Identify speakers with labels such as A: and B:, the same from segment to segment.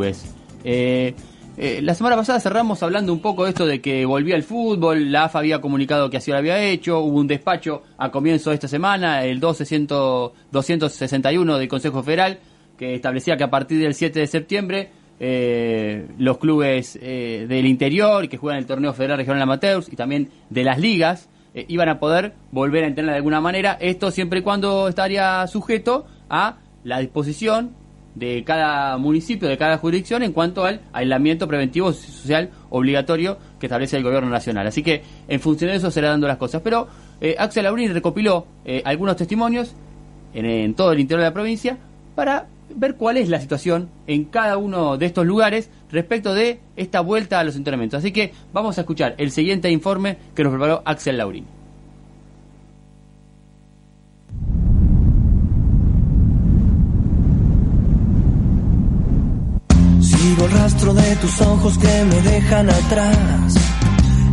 A: Pues, eh, eh, la semana pasada cerramos hablando un poco de esto de que volvía el fútbol, la AFA había comunicado que así lo había hecho, hubo un despacho a comienzo de esta semana, el 261 del Consejo Federal, que establecía que a partir del 7 de septiembre eh, los clubes eh, del interior que juegan el torneo federal regional amateurs y también de las ligas iban a poder volver a entrenar de alguna manera, esto siempre y cuando estaría sujeto a la disposición de cada municipio, de cada jurisdicción en cuanto al aislamiento preventivo social obligatorio que establece el gobierno nacional. Así que en función de eso se dando las cosas. Pero eh, Axel Aurín recopiló eh, algunos testimonios en, en todo el interior de la provincia para ver cuál es la situación en cada uno de estos lugares respecto de esta vuelta a los entrenamientos. Así que vamos a escuchar el siguiente informe que nos preparó Axel Laurín.
B: Sigo el rastro de tus ojos que me dejan atrás.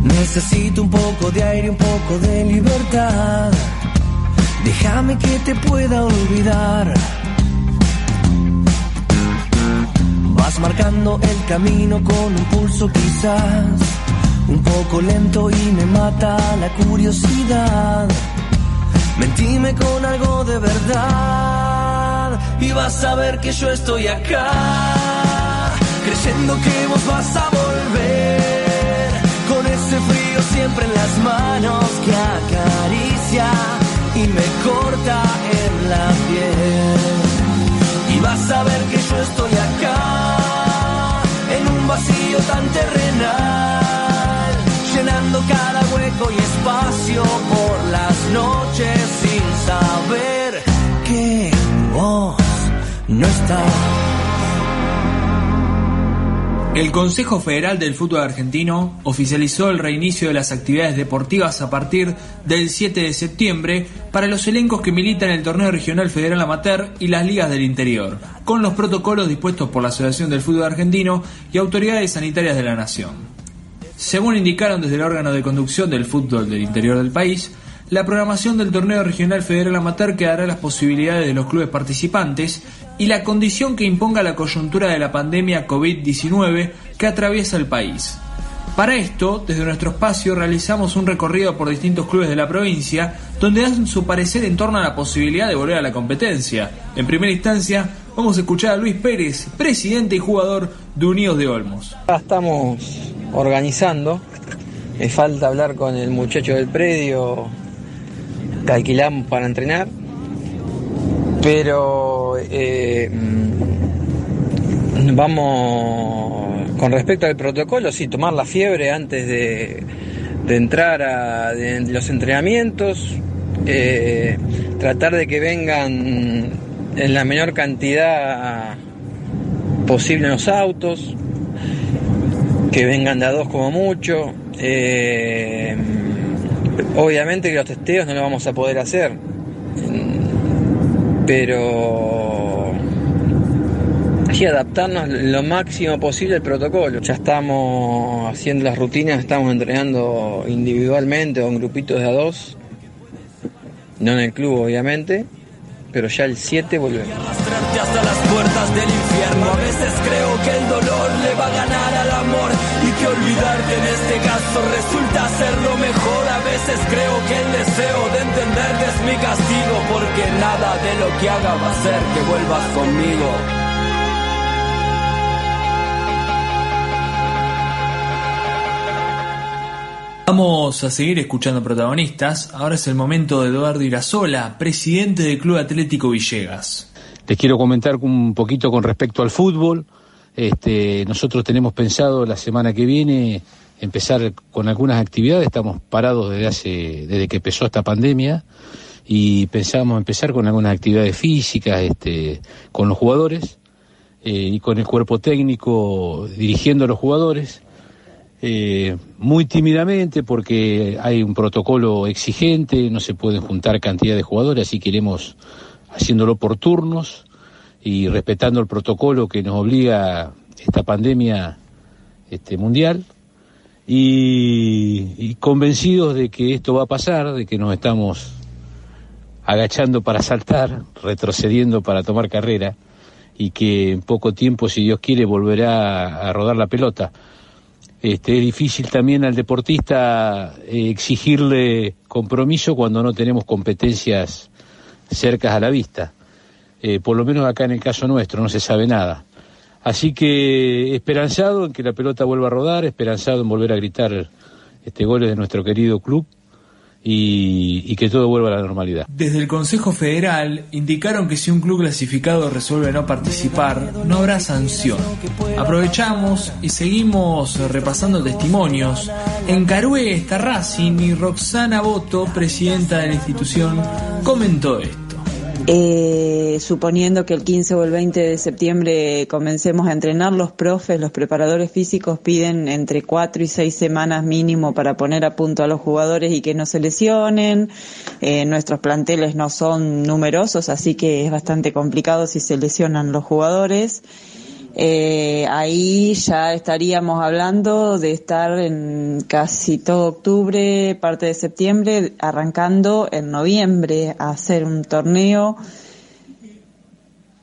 B: Necesito un poco de aire, un poco de libertad. Déjame que te pueda olvidar. Vas marcando el camino con un pulso quizás un poco lento y me mata la curiosidad. Mentime con algo de verdad y vas a ver que yo estoy acá creyendo que vos vas a volver con ese frío siempre en las manos que acaricia y me corta en la piel. Y vas a ver que yo estoy acá en un vacío tan terrenal, llenando cada hueco y espacio por las noches sin saber que vos no estás.
C: El Consejo Federal del Fútbol Argentino oficializó el reinicio de las actividades deportivas a partir del 7 de septiembre para los elencos que militan en el Torneo Regional Federal Amateur y las ligas del interior, con los protocolos dispuestos por la Asociación del Fútbol Argentino y autoridades sanitarias de la Nación. Según indicaron desde el órgano de conducción del fútbol del interior del país, la programación del torneo regional federal amateur quedará a las posibilidades de los clubes participantes y la condición que imponga la coyuntura de la pandemia COVID-19 que atraviesa el país. Para esto, desde nuestro espacio realizamos un recorrido por distintos clubes de la provincia donde dan su parecer en torno a la posibilidad de volver a la competencia. En primera instancia, vamos a escuchar a Luis Pérez, presidente y jugador de Unidos de Olmos.
D: Estamos organizando, me falta hablar con el muchacho del predio que alquilamos para entrenar, pero eh, vamos con respecto al protocolo, sí, tomar la fiebre antes de, entrar a los entrenamientos, eh, tratar de que vengan en la menor cantidad posible los autos, que vengan de a dos como mucho. Eh, obviamente que los testeos no los vamos a poder hacer, pero sí adaptarnos lo máximo posible al protocolo. Ya estamos haciendo las rutinas, estamos entrenando individualmente o en grupitos de a dos, no en el club obviamente, pero ya el 7 volvemos.
B: hasta las puertas del infierno. A veces creo que el dolor le va a ganar al amor y que olvidarte en este caso resulta ser lo mejor. Veces creo que el deseo de entenderte es mi castigo porque nada de lo que haga va a hacer que vuelvas conmigo.
C: Vamos a seguir escuchando protagonistas. Ahora es el momento de Eduardo Irasola, presidente del Club Atlético Villegas.
E: Les quiero comentar un poquito con respecto al fútbol. Este, nosotros tenemos pensado la semana que viene empezar con algunas actividades. Estamos parados desde hace, desde que empezó esta pandemia y pensábamos empezar con algunas actividades físicas, este, con los jugadores eh, y con el cuerpo técnico dirigiendo a los jugadores. Eh, muy tímidamente porque hay un protocolo exigente, no se pueden juntar cantidad de jugadores, así que iremos haciéndolo por turnos y respetando el protocolo que nos obliga esta pandemia este, mundial y, convencidos de que esto va a pasar, de que nos estamos agachando para saltar, retrocediendo para tomar carrera y que en poco tiempo, si Dios quiere, volverá a rodar la pelota. Este, es difícil también al deportista eh, exigirle compromiso cuando no tenemos competencias cercas a la vista. Eh, por lo menos acá en el caso nuestro no se sabe nada. Así que esperanzado en que la pelota vuelva a rodar, esperanzado en volver a gritar este goles de nuestro querido club y, que todo vuelva a la normalidad.
C: Desde el Consejo Federal indicaron que si un club clasificado resuelve no participar, no habrá sanción. Aprovechamos y seguimos repasando testimonios. En Carué está Racing y Roxana Boto, presidenta de la institución, comentó esto.
F: Eh, suponiendo que el 15 o el 20 de septiembre comencemos a entrenar, los profes, los preparadores físicos piden entre 4 y 6 semanas mínimo para poner a punto a los jugadores y que no se lesionen. Eh, nuestros planteles no son numerosos, así que es bastante complicado si se lesionan los jugadores. Eh, ahí ya estaríamos hablando de estar en casi todo octubre, parte de septiembre, arrancando en noviembre a hacer un torneo.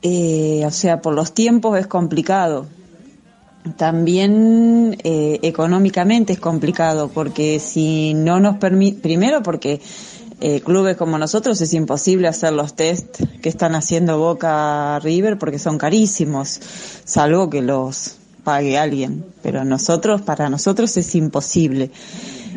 F: Eh, o sea, por los tiempos es complicado. También eh, económicamente es complicado porque si no nos permite, primero porque eh, clubes como nosotros es imposible hacer los test que están haciendo Boca River porque son carísimos, salvo que los pague alguien, pero nosotros, para nosotros es imposible.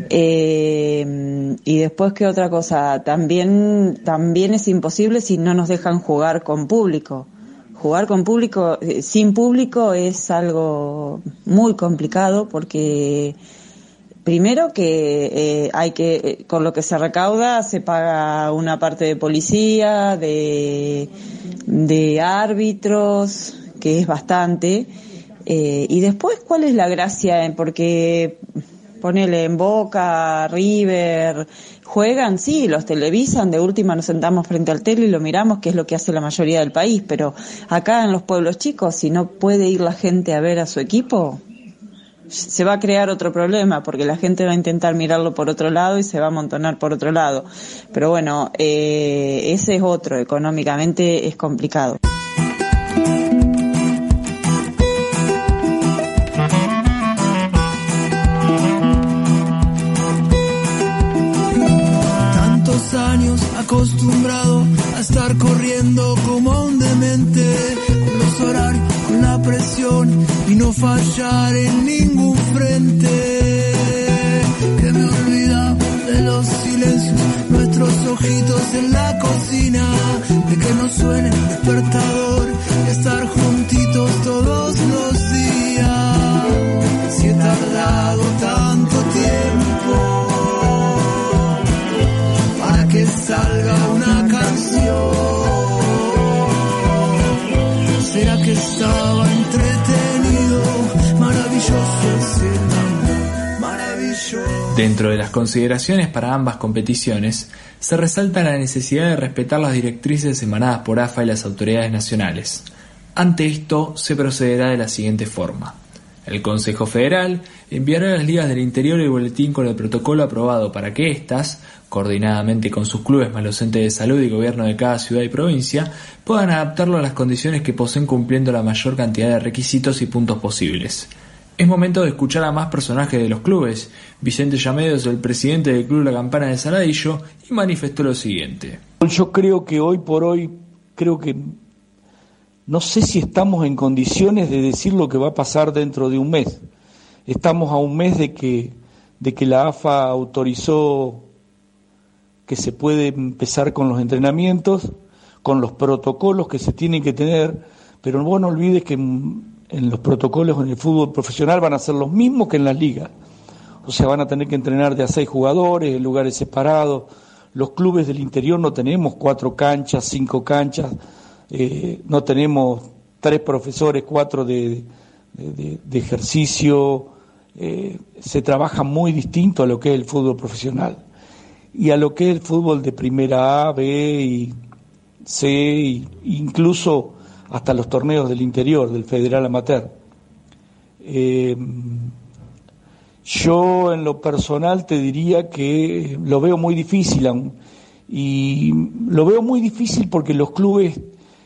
F: Eh, y después, ¿qué otra cosa? También, también es imposible si no nos dejan jugar con público. Jugar con público, eh, sin público es algo muy complicado porque Primero que eh, hay que, eh, con lo que se recauda se paga una parte de policía, de, de árbitros, que es bastante. Eh, y después, ¿cuál es la gracia? Porque ponele en Boca, River, juegan, sí, los televisan, de última nos sentamos frente al tele y lo miramos, que es lo que hace la mayoría del país, pero acá en los pueblos chicos, si no puede ir la gente a ver a su equipo, se va a crear otro problema porque la gente va a intentar mirarlo por otro lado y se va a amontonar por otro lado. Pero bueno, eh, ese es otro, económicamente es complicado.
G: Tantos años acostumbrado fallar en ningún frente. Que me olvida de los silencios, nuestros ojitos en la cocina, de que no suene el despertador, estar juntitos todos los días. Si he tardado tanto tiempo para que salga una canción, será que estaba
C: Dentro de las consideraciones para ambas competiciones, se resalta la necesidad de respetar las directrices emanadas por AFA y las autoridades nacionales. Ante esto, se procederá de la siguiente forma. El Consejo Federal enviará a las ligas del interior el boletín con el protocolo aprobado para que éstas, coordinadamente con sus clubes más los entes de salud y gobierno de cada ciudad y provincia, puedan adaptarlo a las condiciones que poseen cumpliendo la mayor cantidad de requisitos y puntos posibles. Es momento de escuchar a más personajes de los clubes. Vicente Llamedos, el presidente del Club La Campana de Saladillo, y manifestó lo siguiente.
H: Yo creo que hoy por hoy, creo que no sé si estamos en condiciones de decir lo que va a pasar dentro de un mes. Estamos a un mes de que, de que la AFA autorizó que se puede empezar con los entrenamientos, con los protocolos que se tienen que tener, pero vos no olvides que en los protocolos en el fútbol profesional van a ser los mismos que en las ligas. O sea, van a tener que entrenar de a seis jugadores, en lugares separados. Los clubes del interior no tenemos cuatro canchas, cinco canchas, eh, no tenemos tres profesores, cuatro de, ejercicio. Eh, se trabaja muy distinto a lo que es el fútbol profesional y a lo que es el fútbol de primera A, B y C, e incluso hasta los torneos del interior, del Federal Amateur. Eh, yo en lo personal te diría que lo veo muy difícil aún. Y lo veo muy difícil porque los clubes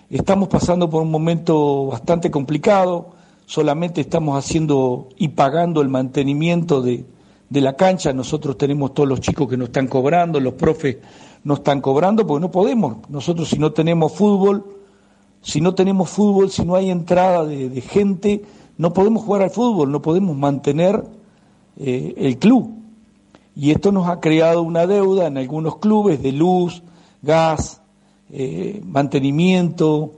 H: estamos pasando por un momento bastante complicado, solamente estamos haciendo y pagando el mantenimiento de, de la cancha, nosotros tenemos todos los chicos que nos están cobrando, los profes no están cobrando, porque no podemos, nosotros si no tenemos fútbol, si no tenemos fútbol, si no hay entrada de, gente, no podemos jugar al fútbol, no podemos mantener eh, el club. Y esto nos ha creado una deuda en algunos clubes de luz, gas, eh, mantenimiento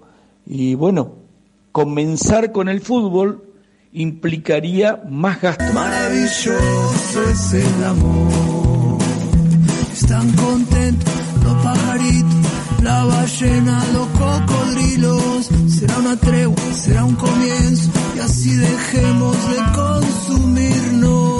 H: y bueno, comenzar con el fútbol implicaría más gasto.
G: Maravilloso es el amor. Están contentos los pajaritos, la ballena, los Será una tregua, será un comienzo y así dejemos de consumirnos.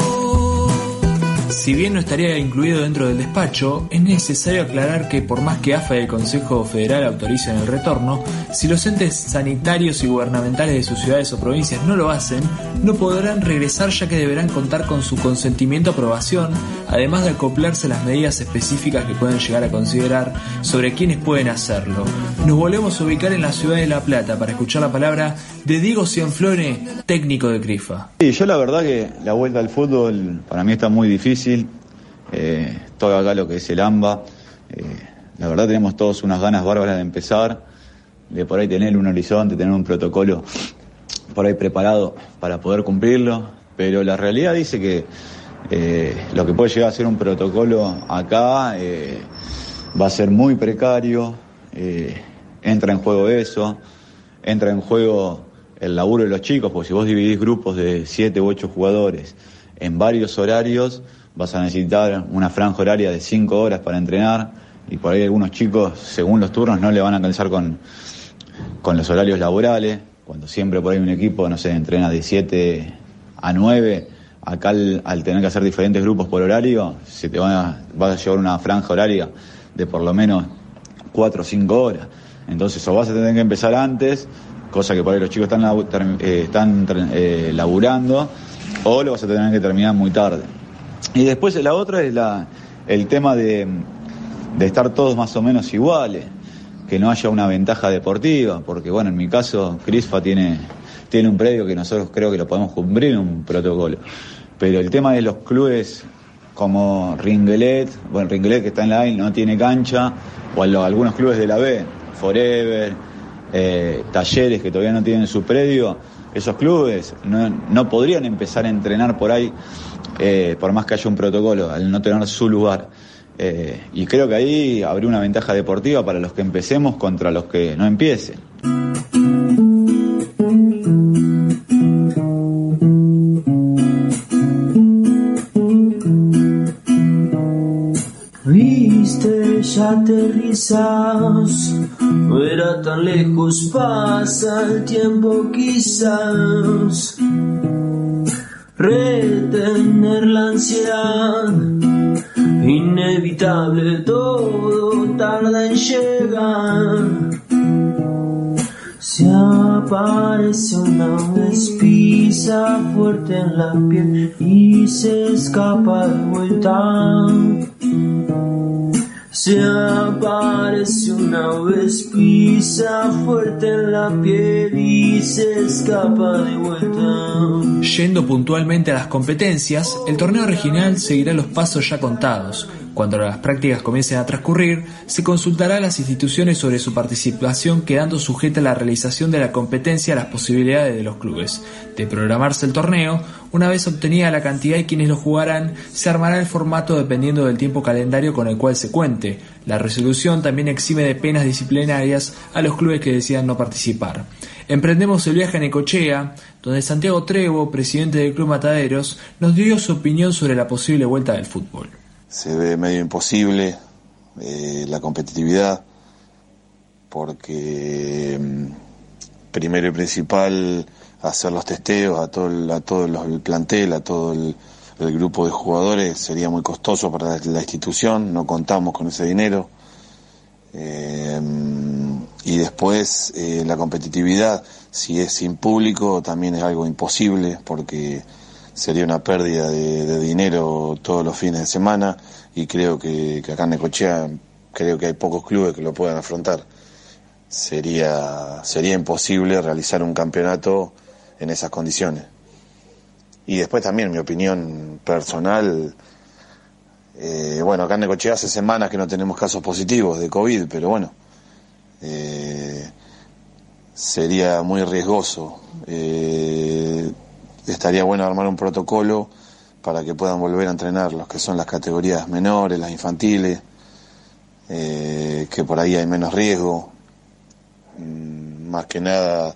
C: Si bien no estaría incluido dentro del despacho, es necesario aclarar que por más que AFA y el Consejo Federal autoricen el retorno, si los entes sanitarios y gubernamentales de sus ciudades o provincias no lo hacen, no podrán regresar ya que deberán contar con su consentimiento aprobación, además de acoplarse las medidas específicas que pueden llegar a considerar sobre quienes pueden hacerlo. Nos volvemos a ubicar en la ciudad de La Plata para escuchar la palabra de Diego Cianflore, técnico de CRIFA.
I: Sí, yo la verdad que la vuelta al fútbol para mí está muy difícil eh, todo acá lo que es el AMBA. Eh, la verdad tenemos todos unas ganas bárbaras de empezar, de por ahí tener un horizonte, tener un protocolo por ahí preparado para poder cumplirlo, pero la realidad dice que eh, lo que puede llegar a ser un protocolo acá va a ser muy precario, entra en juego eso, entra en juego el laburo de los chicos, porque si vos dividís grupos de 7 u 8 jugadores en varios horarios, vas a necesitar una franja horaria de 5 horas para entrenar y por ahí algunos chicos, según los turnos, no le van a alcanzar con, con los horarios laborales, cuando siempre por ahí un equipo, no sé, entrena de 7 a 9, acá al, tener que hacer diferentes grupos por horario, se te va a, vas a llevar una franja horaria de por lo menos 4 o 5 horas. Entonces o vas a tener que empezar antes, cosa que por ahí los chicos están, eh, están eh, laburando, o lo vas a tener que terminar muy tarde. Y después la otra es la, el tema de, de estar todos más o menos iguales, que no haya una ventaja deportiva, porque bueno, en mi caso, Crisfa tiene, tiene un predio que nosotros creo que lo podemos cumplir en un protocolo. Pero el tema de los clubes como Ringelet, bueno, Ringelet que está en la A no tiene cancha, o algunos clubes de la B, Forever, eh, Talleres que todavía no tienen su predio, esos clubes no, no podrían empezar a entrenar por ahí eh, por más que haya un protocolo, al no tener su lugar. Eh, y creo que ahí habría una ventaja deportiva para los que empecemos contra los que no empiecen.
G: Viste, ya aterrizas, no era tan lejos, pasa el tiempo quizás retener la ansiedad. Inevitable, todo tarda en llegar. Se aparece una pisa fuerte en la piel y se escapa de vuelta. Se aparece una vez pisa fuerte en la piel y se escapa de vuelta.
C: Yendo puntualmente a las competencias, el torneo regional seguirá los pasos ya contados, cuando las prácticas comiencen a transcurrir, se consultará a las instituciones sobre su participación quedando sujeta a la realización de la competencia a las posibilidades de los clubes. De programarse el torneo, una vez obtenida la cantidad de quienes lo jugarán, se armará el formato dependiendo del tiempo calendario con el cual se cuente. La resolución también exime de penas disciplinarias a los clubes que decidan no participar. Emprendemos el viaje a Necochea, donde Santiago Trevo, presidente del Club Mataderos, nos dio su opinión sobre la posible vuelta del fútbol
J: se ve medio imposible eh, la competitividad porque mm, primero y principal hacer los testeos a todo el, a todo el plantel, a todo el, grupo de jugadores sería muy costoso para la, institución, no contamos con ese dinero. Eh, y después eh, la competitividad, si es sin público, también es algo imposible porque sería una pérdida de, dinero todos los fines de semana y creo que, acá en Necochea creo que hay pocos clubes que lo puedan afrontar. sería, sería imposible realizar un campeonato en esas condiciones. Y después también mi opinión personal, eh, bueno, acá en Necochea hace semanas que no tenemos casos positivos de COVID, pero bueno, eh, sería muy riesgoso. Eh, estaría bueno armar un protocolo para que puedan volver a entrenar los que son las categorías menores, las infantiles, que por ahí hay menos riesgo, mm, más que nada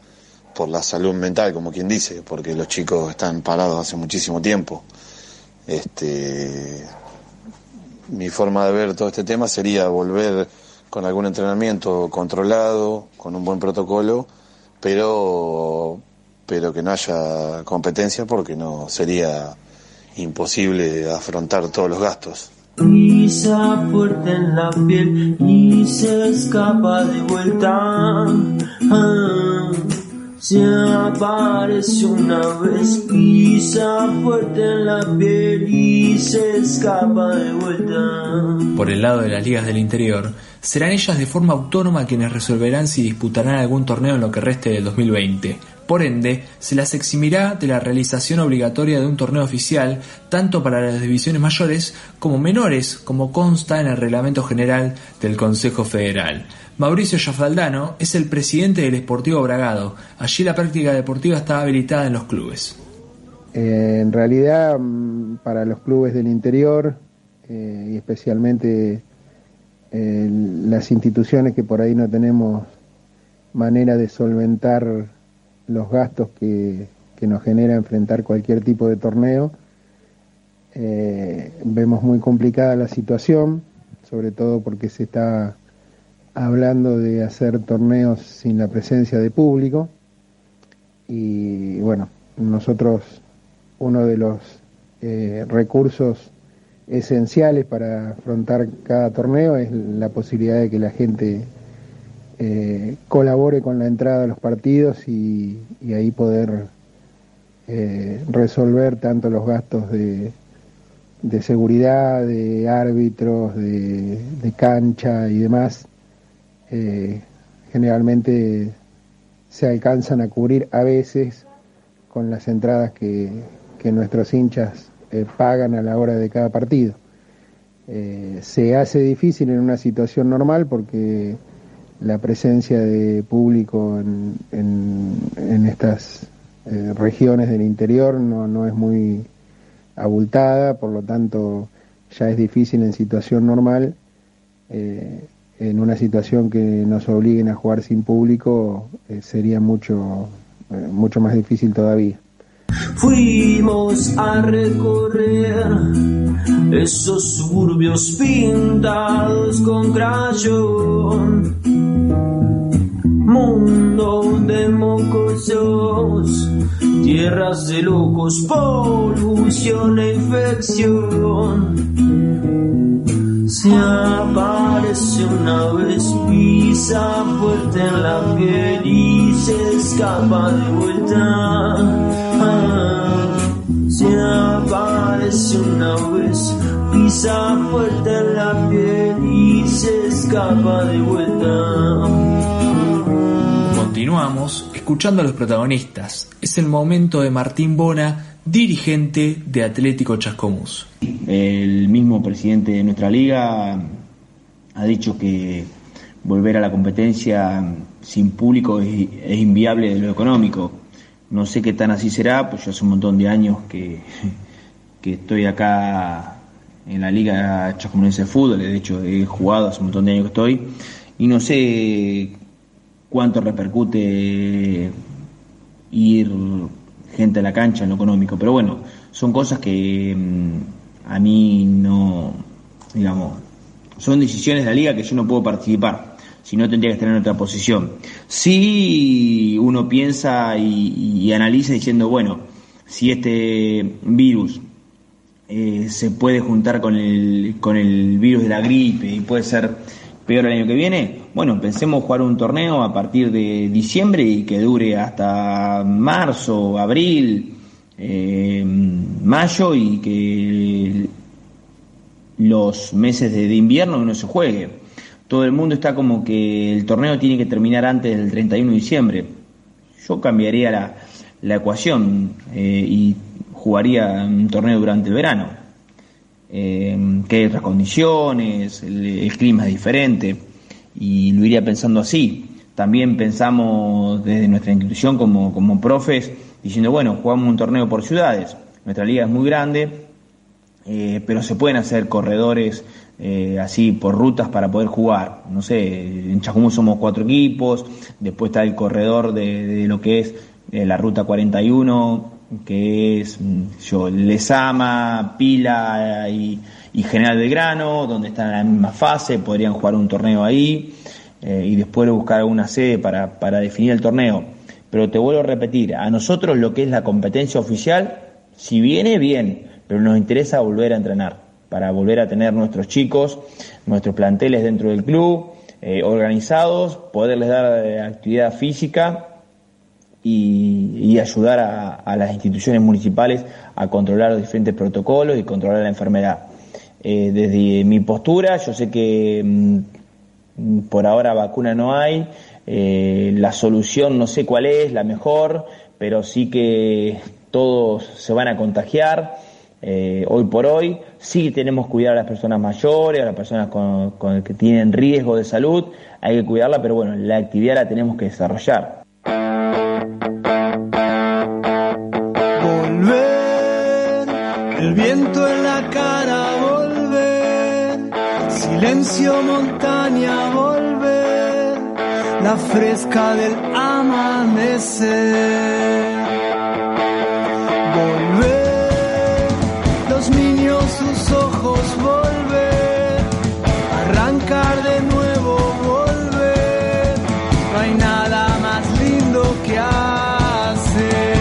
J: por la salud mental, como quien dice, porque los chicos están parados hace muchísimo tiempo. Este, mi forma de ver todo este tema sería volver con algún entrenamiento controlado, con un buen protocolo, pero pero que no haya competencia porque no sería imposible afrontar todos los gastos.
G: Pisa fuerte en la piel y se escapa de vuelta. Ah. Se aparece una vez, pisa fuerte en la piel y se escapa de vuelta.
C: Por el lado de las ligas del interior, serán ellas de forma autónoma quienes resolverán si disputarán algún torneo en lo que reste del 2020. Por ende, se las eximirá de la realización obligatoria de un torneo oficial, tanto para las divisiones mayores como menores, como consta en el reglamento general del Consejo Federal. Mauricio Yafaldano es el presidente del Esportivo Bragado. Allí la práctica deportiva está habilitada en los clubes.
K: Eh, en realidad, mm, para los clubes del interior eh, y especialmente eh, las instituciones que por ahí no tenemos manera de solventar los gastos que, que nos genera enfrentar cualquier tipo de torneo, vemos muy complicada la situación, sobre todo porque se está hablando de hacer torneos sin la presencia de público. Y bueno, nosotros uno de los eh, recursos esenciales para afrontar cada torneo es la posibilidad de que la gente eh, colabore con la entrada a los partidos y, ahí poder eh, resolver tanto los gastos de, seguridad, de árbitros, de cancha y demás eh, generalmente se alcanzan a cubrir a veces con las entradas que, nuestros hinchas pagan a la hora de cada partido. Se hace difícil en una situación normal porque la presencia de público en, en, estas regiones del interior no, no es muy abultada, por lo tanto ya es difícil en situación normal en una situación que nos obliguen a jugar sin público eh, sería mucho, eh, mucho más difícil todavía.
G: Fuimos a recorrer esos suburbios pintados con crayón. Mundo de mocosos, tierras de locos, polución e infección se aparece una vez, pisa fuerte en la piel y se escapa de vuelta. Se aparece una vez, pisa fuerte en la piel y se escapa de vuelta.
C: Continuamos escuchando a los protagonistas. Es el momento de Martín Bona dirigente de Atlético Chascomús.
L: El mismo presidente de nuestra liga ha dicho que volver a la competencia sin público es, inviable de lo económico. No sé qué tan así será, pues yo hace un montón de años que, que estoy acá en la Liga Chascomunense de Fútbol, de hecho he jugado hace un montón de años que estoy, y no sé cuánto repercute ir gente a la cancha en lo económico. Pero bueno, son cosas que mm, a mí no, digamos, son decisiones de la liga que yo no puedo participar. Si no, tendría que estar en otra posición. Si uno piensa y, analiza diciendo, bueno, si este virus eh, se puede juntar con el, con el virus de la gripe y puede ser peor el año que viene, bueno, pensemos jugar un torneo a partir de diciembre y que dure hasta marzo, abril, eh, mayo y que los meses de, invierno no se juegue. Todo el mundo está como que el torneo tiene que terminar antes del 31 de diciembre. Yo cambiaría la, la ecuación eh, y jugaría un torneo durante el verano. Eh, que hay otras condiciones, el, clima es diferente y lo iría pensando así. También pensamos desde nuestra institución como, como profes diciendo, bueno, jugamos un torneo por ciudades. Nuestra liga es muy grande, eh, pero se pueden hacer corredores eh, así por rutas para poder jugar. No sé, en Chacumú somos cuatro equipos, después está el corredor de, lo que es eh, la ruta 41, que es mm, yo, Lesama, Pila y, General Belgrano, donde están en la misma fase, podrían jugar un torneo ahí y después buscar una sede para, para definir el torneo. Pero te vuelvo a repetir, a nosotros lo que es la competencia oficial, si viene, bien, pero nos interesa volver a entrenar para volver a tener nuestros chicos, nuestros planteles dentro del club, eh, organizados, poderles dar eh, actividad física y, ayudar a, las instituciones municipales a controlar los diferentes protocolos y controlar la enfermedad. Eh, desde mi postura, yo sé que mm, por ahora vacuna no hay, la solución no sé cuál es, la mejor, pero sí que todos se van a contagiar eh, hoy por hoy. Sí tenemos que cuidar a las personas mayores, a las personas con, que tienen riesgo de salud, hay que cuidarla, pero bueno, la actividad la tenemos que desarrollar.
M: Volver, el viento en la cara, volver, silencio montaña, volver, la fresca del amanecer. Sus ojos volver, arrancar de nuevo, volver. No hay nada más lindo que hacer.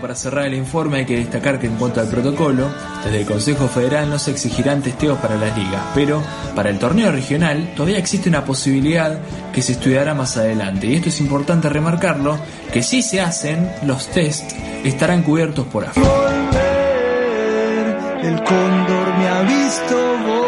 C: Para cerrar el informe hay que destacar que en cuanto al protocolo, desde el Consejo Federal no se exigirán testeos para las ligas, pero para el torneo regional todavía existe una posibilidad que se estudiará más adelante. Y esto es importante remarcarlo, que si se hacen, los test estarán cubiertos por AFA.
M: El cóndor me ha visto.